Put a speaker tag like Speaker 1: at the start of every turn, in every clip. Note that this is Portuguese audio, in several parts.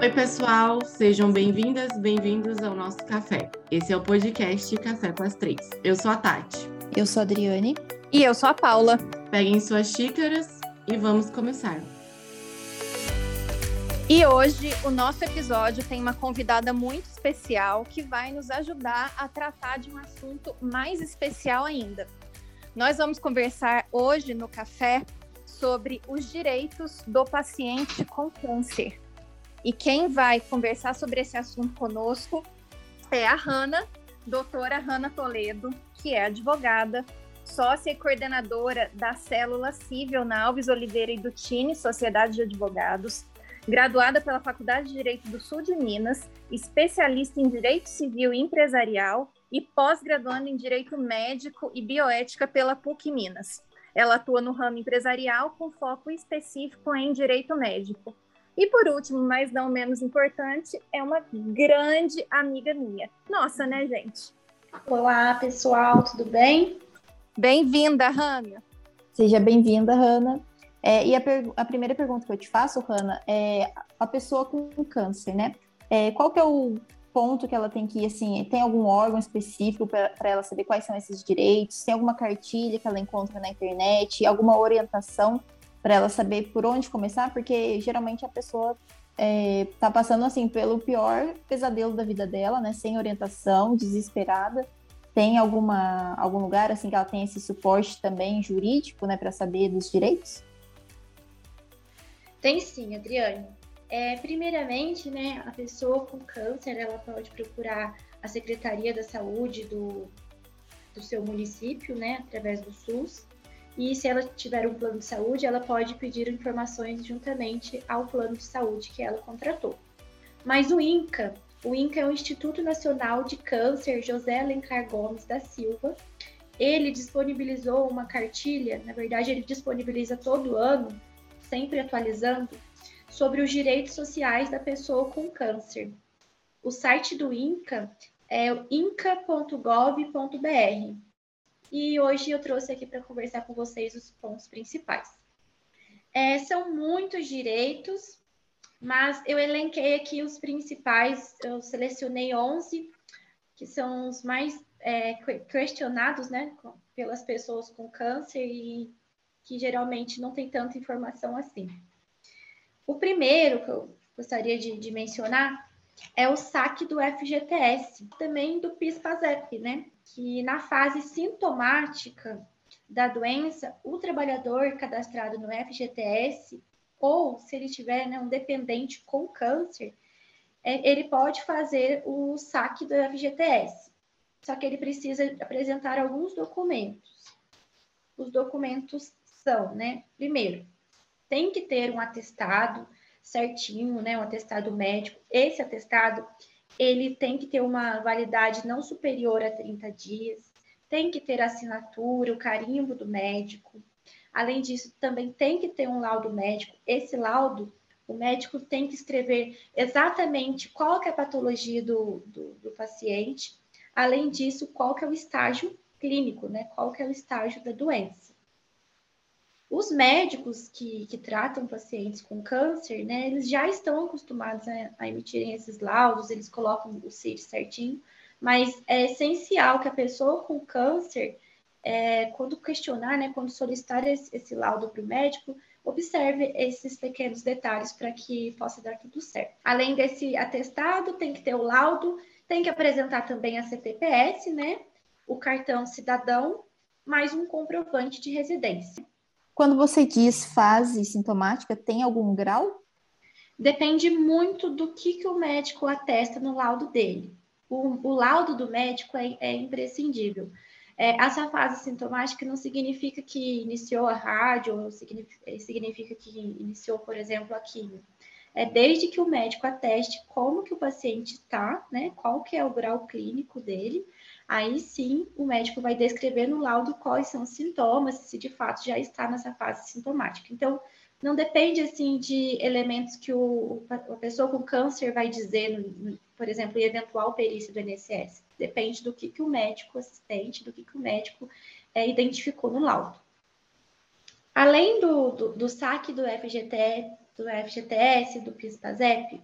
Speaker 1: Oi, pessoal, sejam bem-vindas, bem-vindos ao nosso café. Esse é o podcast Café com as Três. Eu sou a Tati.
Speaker 2: Eu sou a Adriane.
Speaker 3: E eu sou a Paula.
Speaker 1: Peguem suas xícaras e vamos começar.
Speaker 3: E hoje o nosso episódio tem uma convidada muito especial que vai nos ajudar a tratar de um assunto mais especial ainda. Nós vamos conversar hoje no café sobre os direitos do paciente com câncer. E quem vai conversar sobre esse assunto conosco é a Hanna, doutora Hanna Toledo, que é advogada, sócia e coordenadora da célula civil na Alves Oliveira e Dutini, Sociedade de Advogados, graduada pela Faculdade de Direito do Sul de Minas, especialista em Direito Civil e Empresarial e pós-graduando em Direito Médico e Bioética pela PUC Minas. Ela atua no ramo empresarial com foco específico em Direito Médico e por último, mas não menos importante, é uma grande amiga minha. Nossa, né, gente?
Speaker 4: Olá, pessoal, tudo bem?
Speaker 3: Bem-vinda, Hanna.
Speaker 2: Seja bem-vinda, Hanna. É, e a, a, primeira pergunta que eu te faço, Hanna, é a pessoa com câncer, né? É, qual que é o ponto que ela tem que ir, assim, tem algum órgão específico para ela saber quais são esses direitos? Tem alguma cartilha que ela encontra na internet? Alguma orientação para ela saber por onde começar, porque geralmente a pessoa está é, passando assim pelo pior pesadelo da vida dela, né? Sem orientação, desesperada. Tem alguma algum lugar assim que ela tem esse suporte também jurídico, né, para saber dos direitos?
Speaker 4: Tem sim, Adriane. É, primeiramente, né, a pessoa com câncer, ela pode procurar a Secretaria da Saúde do, do seu município, né, através do SUS. E se ela tiver um plano de saúde, ela pode pedir informações juntamente ao plano de saúde que ela contratou. Mas o INCA, o INCA é o Instituto Nacional de Câncer José Alencar Gomes da Silva. Ele disponibilizou uma cartilha, na verdade, ele disponibiliza todo ano, sempre atualizando, sobre os direitos sociais da pessoa com câncer. O site do INCA é inca.gov.br e hoje eu trouxe aqui para conversar com vocês os pontos principais. É, são muitos direitos, mas eu elenquei aqui os principais, eu selecionei 11, que são os mais é, questionados né, pelas pessoas com câncer e que geralmente não tem tanta informação assim. O primeiro que eu gostaria de, de mencionar é o saque do FGTS, também do PIS-PASEP, né? Que na fase sintomática da doença, o trabalhador cadastrado no FGTS, ou se ele tiver né, um dependente com câncer, é, ele pode fazer o saque do FGTS. Só que ele precisa apresentar alguns documentos. Os documentos são, né? Primeiro, tem que ter um atestado certinho, né? Um atestado médico. Esse atestado ele tem que ter uma validade não superior a 30 dias, tem que ter assinatura, o carimbo do médico. Além disso, também tem que ter um laudo médico. Esse laudo, o médico tem que escrever exatamente qual é a patologia do, do, do paciente. Além disso, qual é o estágio clínico, né? Qual é o estágio da doença. Os médicos que, que tratam pacientes com câncer, né, eles já estão acostumados a, a emitirem esses laudos, eles colocam o CIR certinho, mas é essencial que a pessoa com câncer, é, quando questionar, né, quando solicitar esse, esse laudo para o médico, observe esses pequenos detalhes para que possa dar tudo certo. Além desse atestado, tem que ter o laudo, tem que apresentar também a CTPS, né, o cartão cidadão, mais um comprovante de residência.
Speaker 2: Quando você diz fase sintomática, tem algum grau?
Speaker 4: Depende muito do que, que o médico atesta no laudo dele. O, o laudo do médico é, é imprescindível. É, essa fase sintomática não significa que iniciou a rádio, ou significa, é, significa que iniciou, por exemplo, a quimio. É desde que o médico ateste como que o paciente está, né? Qual que é o grau clínico dele, aí sim o médico vai descrever no laudo quais são os sintomas, se de fato já está nessa fase sintomática. Então, não depende assim de elementos que o, a pessoa com câncer vai dizer, por exemplo, em eventual perícia do INSS. Depende do que, que o médico assistente, do que, que o médico é, identificou no laudo. Além do, do, do saque do FGTS, do FGTS, do PIS-PASEP,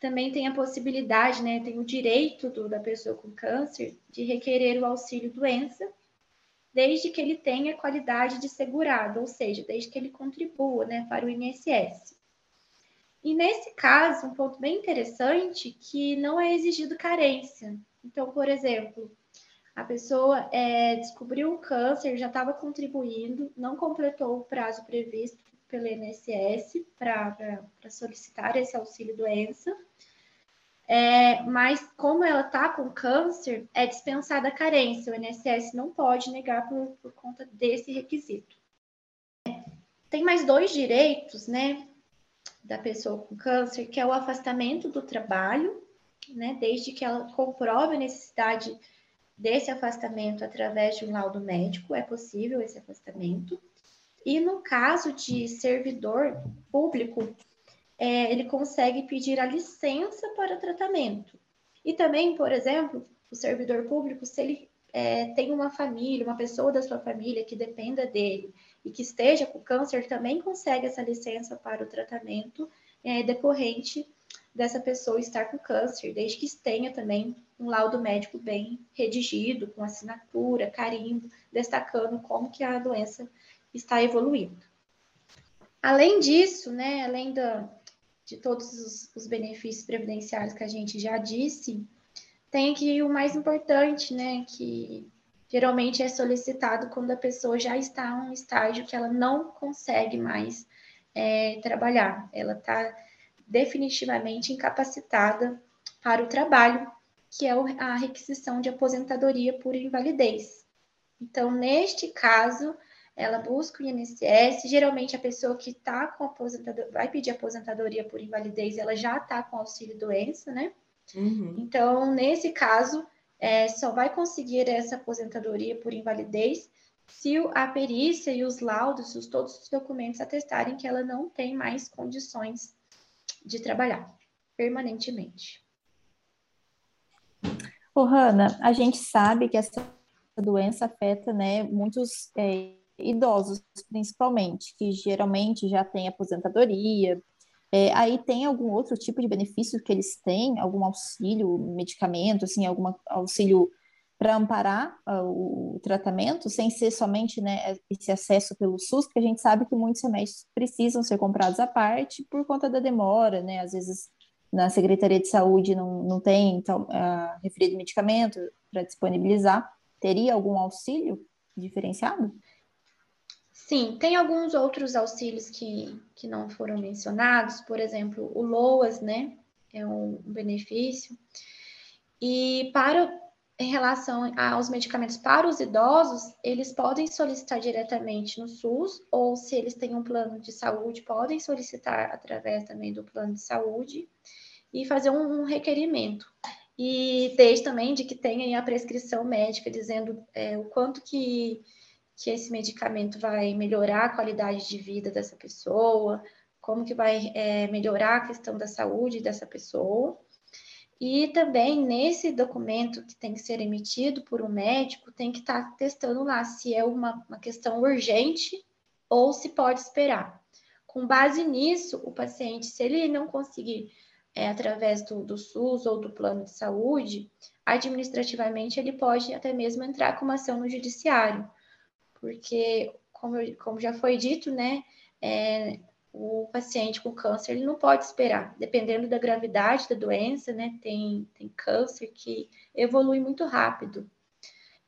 Speaker 4: também tem a possibilidade, né, tem o direito do, da pessoa com câncer de requerer o auxílio doença, desde que ele tenha qualidade de segurado, ou seja, desde que ele contribua, né, para o INSS. E nesse caso, um ponto bem interessante que não é exigido carência. Então, por exemplo, a pessoa é, descobriu o câncer, já estava contribuindo, não completou o prazo previsto pelo INSS para solicitar esse auxílio doença. É, mas como ela está com câncer, é dispensada a carência. O INSS não pode negar por, por conta desse requisito. Tem mais dois direitos, né, da pessoa com câncer, que é o afastamento do trabalho, né, desde que ela comprove a necessidade desse afastamento através de um laudo médico, é possível esse afastamento. E no caso de servidor público, é, ele consegue pedir a licença para tratamento. E também, por exemplo, o servidor público, se ele é, tem uma família, uma pessoa da sua família que dependa dele e que esteja com câncer, também consegue essa licença para o tratamento é, decorrente dessa pessoa estar com câncer, desde que tenha também um laudo médico bem redigido, com assinatura, carimbo, destacando como que a doença está evoluindo. Além disso, né, além da, de todos os, os, benefícios previdenciários que a gente já disse, tem aqui o mais importante, né, que geralmente é solicitado quando a pessoa já está em um estágio que ela não consegue mais é, trabalhar, ela está definitivamente incapacitada para o trabalho, que é a requisição de aposentadoria por invalidez. Então, neste caso, ela busca o INSS, geralmente a pessoa que está com aposentadoria, vai pedir aposentadoria por invalidez, ela já está com auxílio doença, né? Uhum. Então, nesse caso, é, só vai conseguir essa aposentadoria por invalidez se a perícia e os laudos, os, todos os documentos atestarem que ela não tem mais condições de trabalhar permanentemente.
Speaker 2: Ô, Hanna, a gente sabe que essa doença afeta né, muitos é, idosos, principalmente, que geralmente já têm aposentadoria. É, aí tem algum outro tipo de benefício que eles têm? Algum auxílio, medicamento, assim, algum auxílio para amparar uh, o tratamento, sem ser somente né, esse acesso pelo SUS, porque a gente sabe que muitos remédios precisam ser comprados à parte por conta da demora, né? Às vezes na Secretaria de Saúde não, não tem então, uh, referido medicamento para disponibilizar. Teria algum auxílio diferenciado?
Speaker 4: Sim, tem alguns outros auxílios que, que não foram mencionados, por exemplo, o LOAS, né? É um benefício. E para em relação aos medicamentos para os idosos, eles podem solicitar diretamente no SUS, ou se eles têm um plano de saúde, podem solicitar através também do plano de saúde e fazer um, requerimento. E desde também de que tenha a prescrição médica dizendo é, o quanto que, que esse medicamento vai melhorar a qualidade de vida dessa pessoa, como que vai é, melhorar a questão da saúde dessa pessoa. E também nesse documento que tem que ser emitido por um médico, tem que estar tá testando lá se é uma, uma questão urgente ou se pode esperar. Com base nisso, o paciente, se ele não conseguir é, através do, do, SUS ou do plano de saúde, administrativamente ele pode até mesmo entrar com uma ação no judiciário, porque, como, como já foi dito, né, é, o paciente com câncer ele não pode esperar, dependendo da gravidade da doença, né? Tem, tem câncer que evolui muito rápido.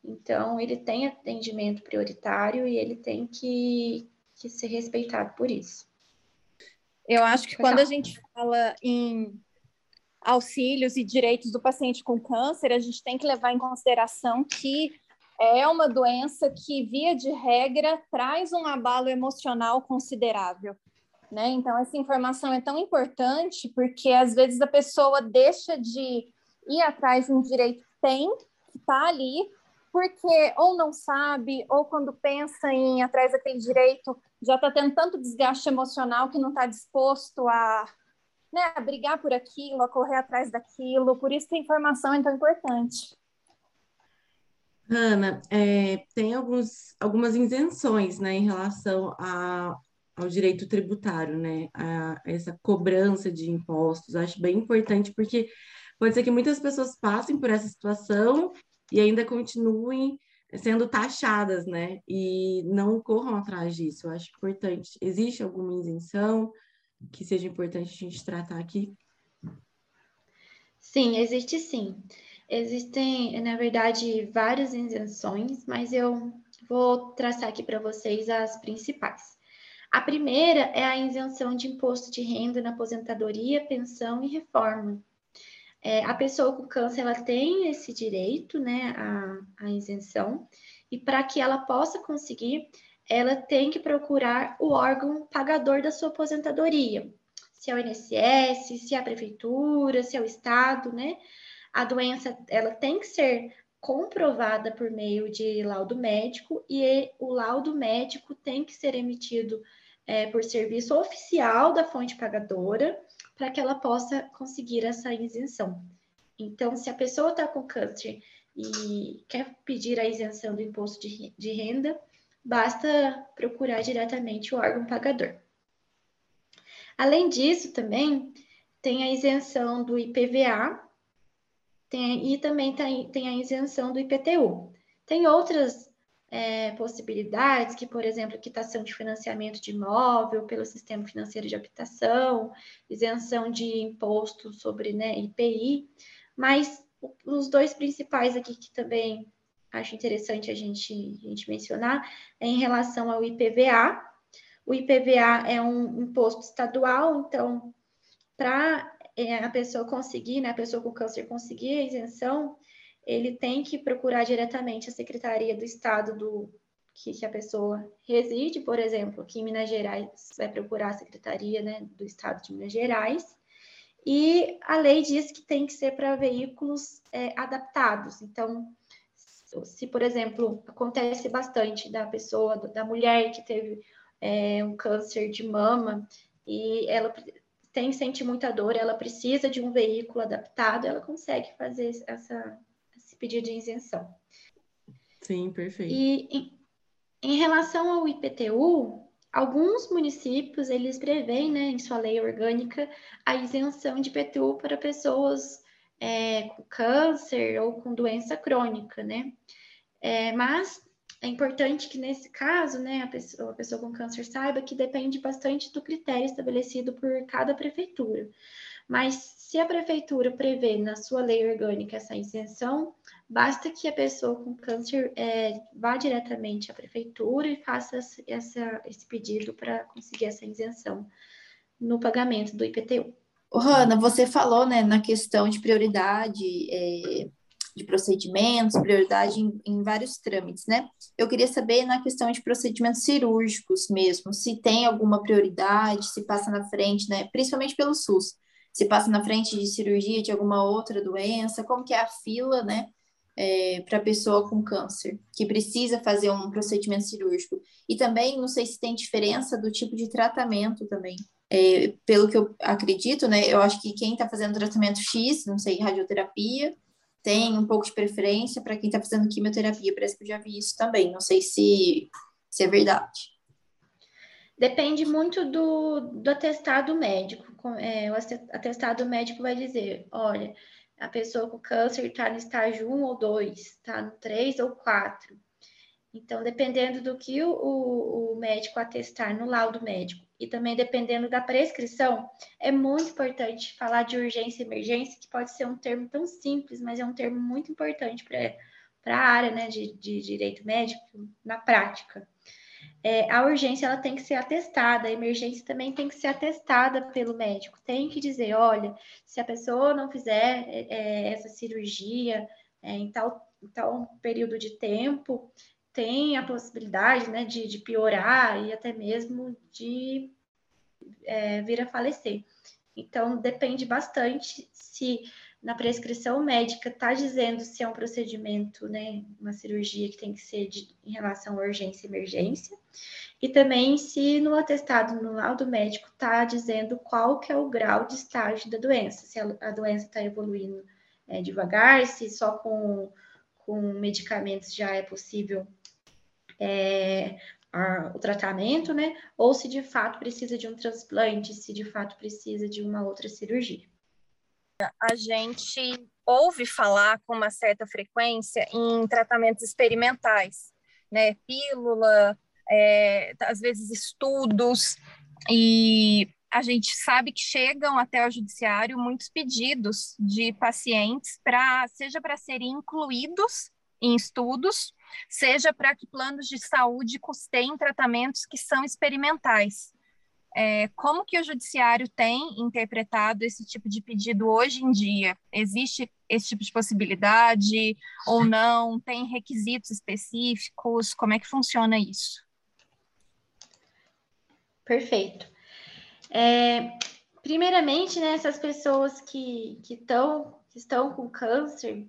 Speaker 4: Então, ele tem atendimento prioritário e ele tem que, que ser respeitado por isso.
Speaker 3: Eu acho que quando a gente fala em auxílios e direitos do paciente com câncer, a gente tem que levar em consideração que é uma doença que, via de regra, traz um abalo emocional considerável. Né? Então, essa informação é tão importante porque às vezes a pessoa deixa de ir atrás de um direito que tem, que está ali, porque ou não sabe, ou quando pensa em ir atrás daquele direito, já está tendo tanto desgaste emocional que não está disposto a, né, a brigar por aquilo, a correr atrás daquilo. Por isso que a informação é tão importante.
Speaker 1: Ana, é, tem alguns, algumas isenções né, em relação a ao direito tributário, né? A, essa cobrança de impostos. Acho bem importante, porque pode ser que muitas pessoas passem por essa situação e ainda continuem sendo taxadas, né? E não corram atrás disso. Eu acho importante. Existe alguma isenção que seja importante a gente tratar aqui?
Speaker 4: Sim, existe sim. Existem, na verdade, várias isenções, mas eu vou traçar aqui para vocês as principais. A primeira é a isenção de imposto de renda na aposentadoria, pensão e reforma. É, a pessoa com câncer ela tem esse direito, né, a, a isenção, e para que ela possa conseguir, ela tem que procurar o órgão pagador da sua aposentadoria, se é o INSS, se é a prefeitura, se é o estado, né? A doença ela tem que ser comprovada por meio de laudo médico e o laudo médico tem que ser emitido é, por serviço oficial da fonte pagadora para que ela possa conseguir essa isenção. Então, se a pessoa está com câncer e quer pedir a isenção do imposto de, de renda, basta procurar diretamente o órgão pagador. Além disso, também tem a isenção do IPVA tem, e também tem, tem a isenção do IPTU. Tem outras é, possibilidades, que, por exemplo, quitação de financiamento de imóvel pelo sistema financeiro de habitação, isenção de imposto sobre né, IPI, mas os dois principais aqui que também acho interessante a gente, a gente mencionar é em relação ao IPVA. O IPVA é um imposto estadual, então, para a pessoa conseguir, né, a pessoa com câncer conseguir a isenção, ele tem que procurar diretamente a Secretaria do Estado do que, que, a pessoa reside, por exemplo, aqui em Minas Gerais, vai procurar a Secretaria né, do Estado de Minas Gerais, e a lei diz que tem que ser para veículos é, adaptados. Então, se, por exemplo, acontece bastante da pessoa, da mulher que teve é, um câncer de mama e ela tem sente muita dor, ela precisa de um veículo adaptado, ela consegue fazer essa, esse pedido de isenção.
Speaker 1: Sim, perfeito.
Speaker 4: E em, em relação ao IPTU, alguns municípios eles preveem, né, em sua lei orgânica, a isenção de IPTU para pessoas é, com câncer ou com doença crônica, né? É, mas é importante que nesse caso, né, a pessoa, a pessoa com câncer saiba que depende bastante do critério estabelecido por cada prefeitura. Mas se a prefeitura prevê na sua lei orgânica essa isenção, basta que a pessoa com câncer é, vá diretamente à prefeitura e faça essa, esse pedido para conseguir essa isenção no pagamento do IPTU.
Speaker 2: Hanna, você falou né, na questão de prioridade é, de procedimentos, prioridade em, em, vários trâmites, né? Eu queria saber na questão de procedimentos cirúrgicos mesmo, se tem alguma prioridade, se passa na frente, né? Principalmente pelo SUS, se passa na frente de cirurgia de alguma outra doença, como que é a fila, né? É, para pessoa com câncer, que precisa fazer um procedimento cirúrgico. E também, não sei se tem diferença do tipo de tratamento também. É, pelo que eu acredito, né? Eu acho que quem está fazendo tratamento X, não sei, radioterapia, tem um pouco de preferência para quem está fazendo quimioterapia. Parece que eu já vi isso também. Não sei se, se é verdade.
Speaker 4: Depende muito do, do atestado médico. É, o atestado médico vai dizer: olha, a pessoa com câncer está no estágio 1 ou 2, está no 3 ou 4. Então, dependendo do que o, o médico atestar no laudo médico e também dependendo da prescrição, é muito importante falar de urgência e emergência, que pode ser um termo tão simples, mas é um termo muito importante para a área né, de, de direito médico na prática. É, a urgência ela tem que ser atestada, a emergência também tem que ser atestada pelo médico. Tem que dizer, olha, se a pessoa não fizer é, é essa cirurgia é, em, tal, em tal período de tempo, tem a possibilidade né, de, de piorar e até mesmo de é, vir a falecer. Então, depende bastante se na prescrição médica está dizendo se é um procedimento, né, uma cirurgia que tem que ser de, em relação à urgência e emergência, e também se no atestado, no laudo médico, está dizendo qual que é o grau de estágio da doença, se a, a doença está evoluindo é, devagar, se só com, com medicamentos já é possível é, a, o tratamento, né? Ou se de fato precisa de um transplante, se de fato precisa de uma outra cirurgia.
Speaker 3: A gente ouve falar com uma certa frequência em tratamentos experimentais, né? Pílula, é, às vezes estudos, e a gente sabe que chegam até o judiciário muitos pedidos de pacientes para seja para serem incluídos em estudos, seja para que planos de saúde custeiem tratamentos que são experimentais. É, como que o judiciário tem interpretado esse tipo de pedido hoje em dia? Existe esse tipo de possibilidade ou não? Tem requisitos específicos? Como é que funciona isso?
Speaker 4: Perfeito. É, primeiramente, né, essas pessoas que, que, tão, que estão com câncer,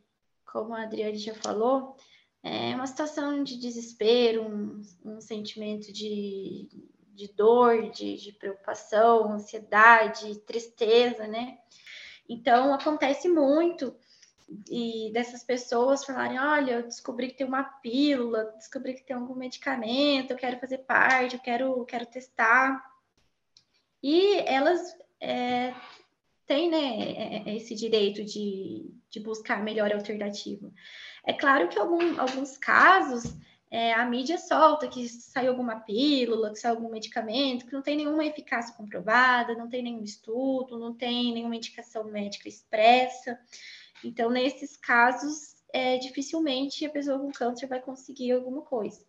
Speaker 4: como a Adriane já falou, é uma situação de desespero, um, um sentimento de, de dor, de, de preocupação, ansiedade, tristeza, né? Então, acontece muito e dessas pessoas falarem: olha, eu descobri que tem uma pílula, descobri que tem algum medicamento, eu quero fazer parte, eu quero, quero testar. E elas é, têm né, é, é, esse direito de, de buscar melhor alternativa. É claro que algum, alguns casos é, a mídia solta que saiu alguma pílula, que saiu algum medicamento, que não tem nenhuma eficácia comprovada, não tem nenhum estudo, não tem nenhuma indicação médica expressa. Então, nesses casos, é, dificilmente a pessoa com câncer vai conseguir alguma coisa.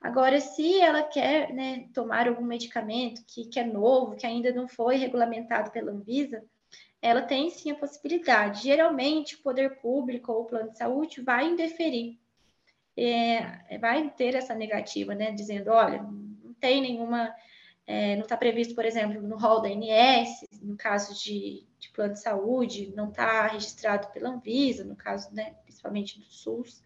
Speaker 4: Agora, se ela quer né, tomar algum medicamento que, que é novo, que ainda não foi regulamentado pela Anvisa, ela tem sim a possibilidade. Geralmente, o poder público ou o plano de saúde vai indeferir, é, vai ter essa negativa, né? Dizendo, olha, não tem nenhuma, é, não está previsto, por exemplo, no rol da ANS, no caso de, de plano de saúde, não está registrado pela Anvisa, no caso, né, principalmente do SUS,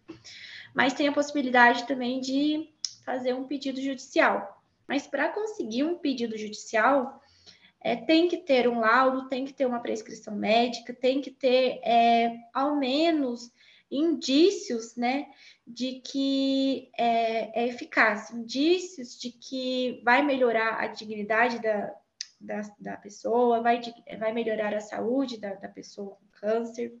Speaker 4: mas tem a possibilidade também de fazer um pedido judicial. Mas para conseguir um pedido judicial, é, tem que ter um laudo, tem que ter uma prescrição médica, tem que ter é, ao menos indícios né, de que é, é, eficaz, indícios de que vai melhorar a dignidade da, da, da pessoa, vai, vai melhorar a saúde da, da pessoa com câncer.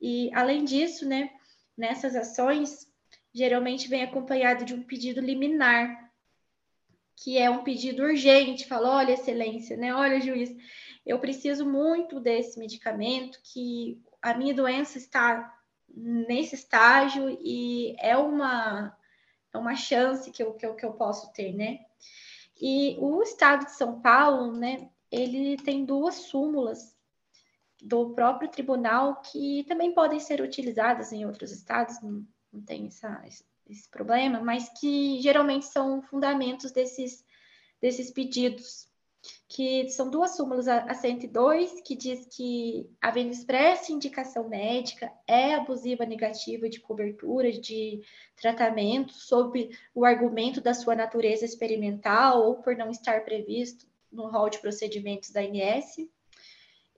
Speaker 4: E, além disso, né, nessas ações, geralmente vem acompanhado de um pedido liminar, que é um pedido urgente, fala, olha, excelência, né? Olha, juiz, eu preciso muito desse medicamento, que a minha doença está nesse estágio e é uma, é uma chance que eu, que, eu, que eu posso ter, né? E o estado de São Paulo, né, ele tem duas súmulas do próprio tribunal que também podem ser utilizadas em outros estados, não, não tem essa, esse problema, mas que geralmente são fundamentos desses, desses pedidos, que são duas súmulas, a 102, que diz que, havendo expressa indicação médica, é abusiva negativa de cobertura de tratamento sob o argumento da sua natureza experimental ou por não estar previsto no rol de procedimentos da ANS.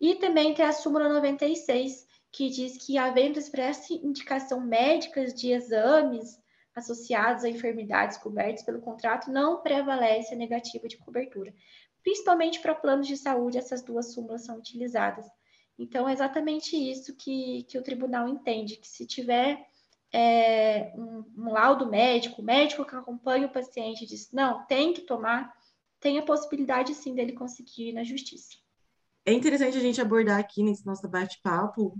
Speaker 4: E também tem a súmula 96, que diz que, havendo expressa indicação médica de exames associados a enfermidades cobertas pelo contrato, não prevalece a negativa de cobertura. Principalmente para planos de saúde, essas duas súmulas são utilizadas. Então, é exatamente isso que, que o tribunal entende, que se tiver é, um, um, laudo médico, o médico que acompanha o paciente diz, não, tem que tomar, tem a possibilidade, sim, dele conseguir ir na justiça.
Speaker 1: É interessante a gente abordar aqui nesse nosso bate-papo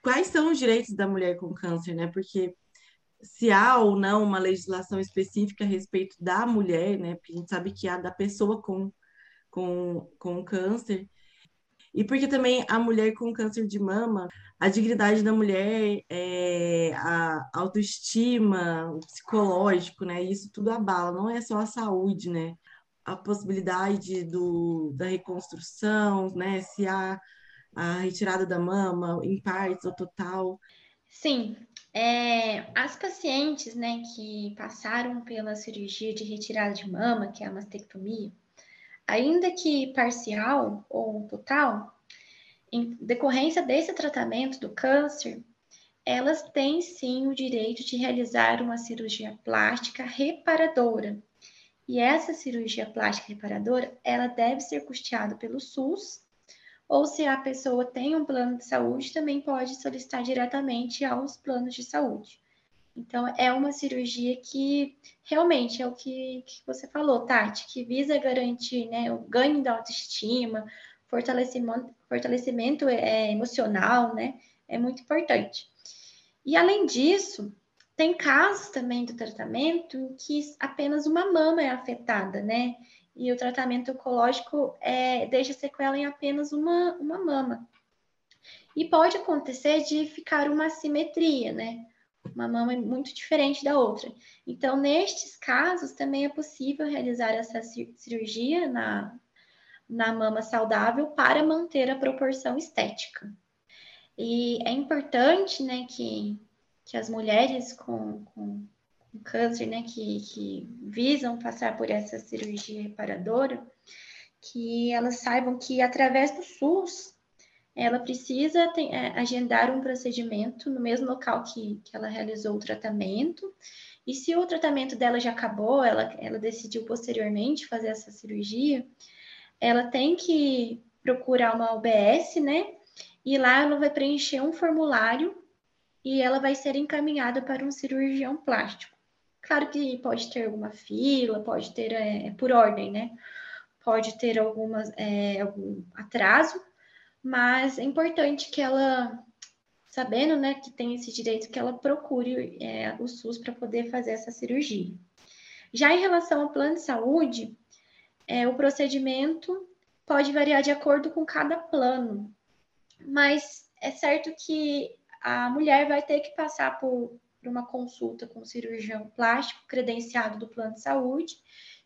Speaker 1: quais são os direitos da mulher com câncer, né? Porque se há ou não uma legislação específica a respeito da mulher, né? Porque a gente sabe que há da pessoa com, com, com câncer. E porque também a mulher com câncer de mama, a dignidade da mulher, é, a autoestima, o psicológico, né? Isso tudo abala, não é só a saúde, né? A possibilidade do, da reconstrução, né? Se há a retirada da mama em partes ou total.
Speaker 4: Sim, é, as pacientes né, que passaram pela cirurgia de retirada de mama, que é a mastectomia, ainda que parcial ou total, em decorrência desse tratamento do câncer, elas têm sim o direito de realizar uma cirurgia plástica reparadora. E essa cirurgia plástica reparadora, ela deve ser custeada pelo SUS, ou se a pessoa tem um plano de saúde, também pode solicitar diretamente aos planos de saúde. Então, é uma cirurgia que realmente é o que, que você falou, Tati, que visa garantir né, o ganho da autoestima, fortalecimento, fortalecimento é, emocional, né? É muito importante. E além disso, tem casos também do tratamento em que apenas uma mama é afetada, né? E o tratamento oncológico é, deixa sequela em apenas uma, uma mama. E pode acontecer de ficar uma assimetria, né? Uma mama muito diferente da outra. Então, nestes casos, também é possível realizar essa cirurgia na, na mama saudável para manter a proporção estética. E é importante, né, que, que as mulheres com, com, câncer, né, que, que visam passar por essa cirurgia reparadora, que elas saibam que através do SUS ela precisa ter, é, agendar um procedimento no mesmo local que, que ela realizou o tratamento. E se o tratamento dela já acabou, ela, ela decidiu posteriormente fazer essa cirurgia, ela tem que procurar uma UBS, né? E lá ela vai preencher um formulário e ela vai ser encaminhada para um cirurgião plástico. Claro que pode ter alguma fila, pode ter é, por ordem, né? Pode ter algumas, é, algum atraso, mas é importante que ela, sabendo né, que tem esse direito, que ela procure é, o SUS para poder fazer essa cirurgia. Já em relação ao plano de saúde, é, o procedimento pode variar de acordo com cada plano, mas é certo que a mulher vai ter que passar por, por uma consulta com o cirurgião plástico credenciado do plano de saúde,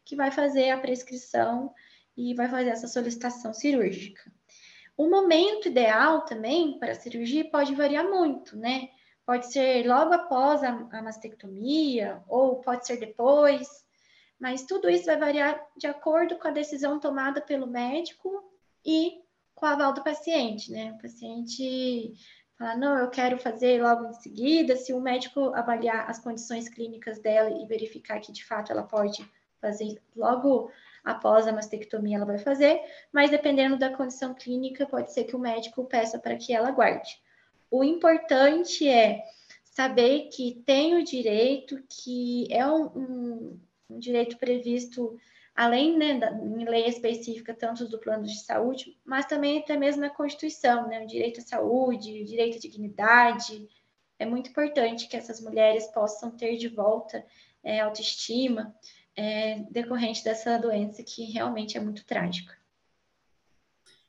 Speaker 4: que vai fazer a prescrição e vai fazer essa solicitação cirúrgica. O momento ideal também para a cirurgia pode variar muito, né? Pode ser logo após a, a mastectomia, ou pode ser depois, mas tudo isso vai variar de acordo com a decisão tomada pelo médico e com o aval do paciente, né? O paciente fala, não, eu quero fazer logo em seguida, se o médico avaliar as condições clínicas dela e verificar que de fato ela pode fazer logo após a mastectomia, ela vai fazer, mas dependendo da condição clínica, pode ser que o médico peça para que ela guarde. O importante é saber que tem o direito, que é um, um um direito previsto além né, da, em lei específica, tanto do plano de saúde, mas também até mesmo na Constituição, né, o direito à saúde, o direito à dignidade. É muito importante que essas mulheres possam ter de volta é, autoestima é, decorrente dessa doença que realmente é muito trágica.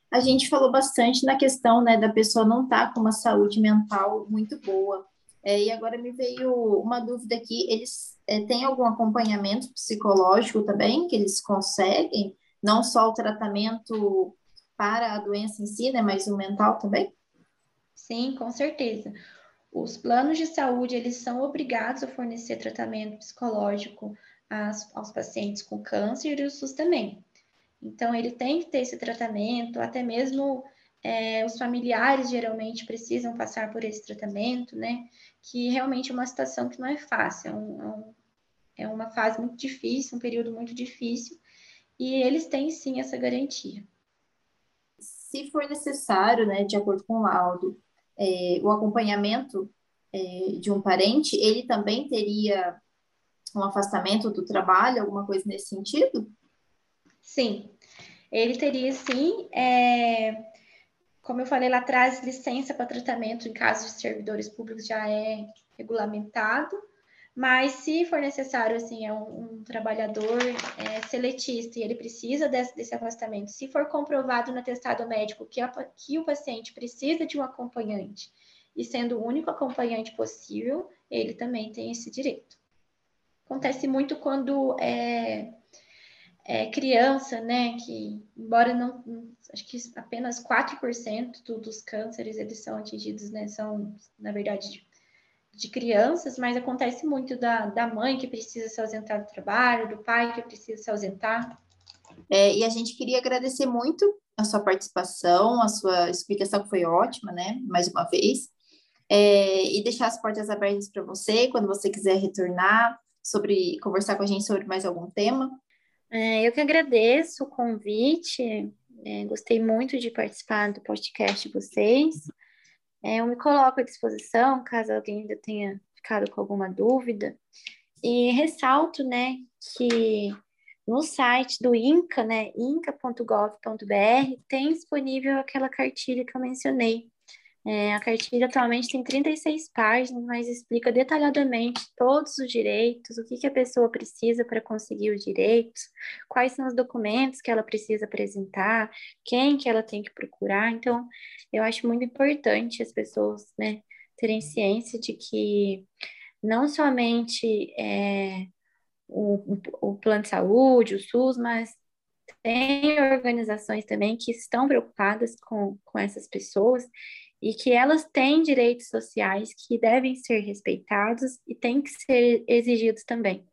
Speaker 2: A gente falou bastante na questão né, da pessoa não estar tá com uma saúde mental muito boa. É, e agora me veio uma dúvida aqui: eles é, têm algum acompanhamento psicológico também que eles conseguem? Não só o tratamento para a doença em si, né, mas o mental também?
Speaker 4: Sim, com certeza. Os planos de saúde, eles são obrigados a fornecer tratamento psicológico às, aos pacientes com câncer e o SUS também. Então, ele tem que ter esse tratamento, até mesmo é, os familiares geralmente precisam passar por esse tratamento, né? Que realmente é uma situação que não é fácil, é, um, é, é uma fase muito difícil, um período muito difícil, e eles têm sim essa garantia.
Speaker 2: Se for necessário, né, de acordo com o laudo, é, o acompanhamento é, de um parente, ele também teria um afastamento do trabalho, alguma coisa nesse sentido?
Speaker 4: Sim, ele teria sim. Como eu falei lá atrás, licença para tratamento em casos de servidores públicos já é regulamentado, mas se for necessário, assim, é um, um trabalhador é, seletista e ele precisa desse, desse, afastamento, se for comprovado no atestado médico que, a, que o paciente precisa de um acompanhante e sendo o único acompanhante possível, ele também tem esse direito. Acontece muito quando é, é, criança, né, que embora não, acho que apenas 4% do, dos cânceres eles são atingidos, né, são, na verdade, de, de, crianças, mas acontece muito da, da mãe que precisa se ausentar do trabalho, do pai que precisa se ausentar.
Speaker 2: É, e a gente queria agradecer muito a sua participação, a sua explicação foi ótima, né, mais uma vez. é, e deixar as portas abertas para você quando você quiser retornar sobre conversar com a gente sobre mais algum tema.
Speaker 4: É, eu que agradeço o convite. É, gostei muito de participar do podcast de vocês. É, eu me coloco à disposição caso alguém ainda tenha ficado com alguma dúvida. E ressalto, né, que no site do INCA, né, inca.gov.br, tem disponível aquela cartilha que eu mencionei, é, a cartilha atualmente tem 36 páginas, mas explica detalhadamente todos os direitos, o que, que a pessoa precisa para conseguir os direitos, quais são os documentos que ela precisa apresentar, quem que ela tem que procurar. Então, eu acho muito importante as pessoas né, terem ciência de que não somente é, o, o plano de saúde, o SUS, mas tem organizações também que estão preocupadas com, com essas pessoas e que elas têm direitos sociais que devem ser respeitados e têm que ser exigidos também.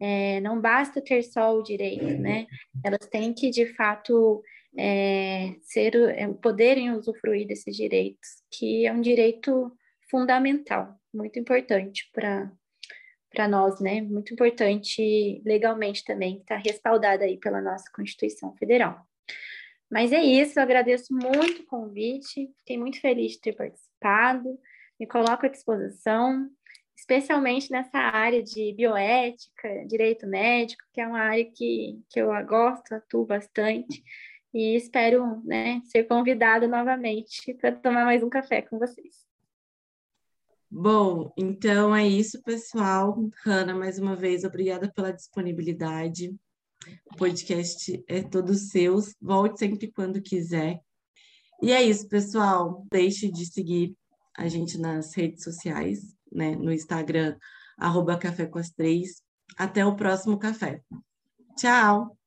Speaker 4: É, não basta ter só o direito, né? Elas têm que, de fato, é, ser, é, poderem usufruir desses direitos, que é um direito fundamental, muito importante para para nós, né? Muito importante legalmente também, está respaldada aí pela nossa Constituição Federal. Mas é isso, eu agradeço muito o convite, fiquei muito feliz de ter participado, me coloco à disposição, especialmente nessa área de bioética, direito médico, que é uma área que, que eu gosto, atuo bastante, e espero né, ser convidada novamente para tomar mais um café com vocês.
Speaker 1: Bom, então é isso, pessoal. Hanna, mais uma vez, obrigada pela disponibilidade. O podcast é todo seu. Volte sempre quando quiser. E é isso, pessoal. Deixe de seguir a gente nas redes sociais, né? No Instagram, arroba Café com as Três. Até o próximo café. Tchau!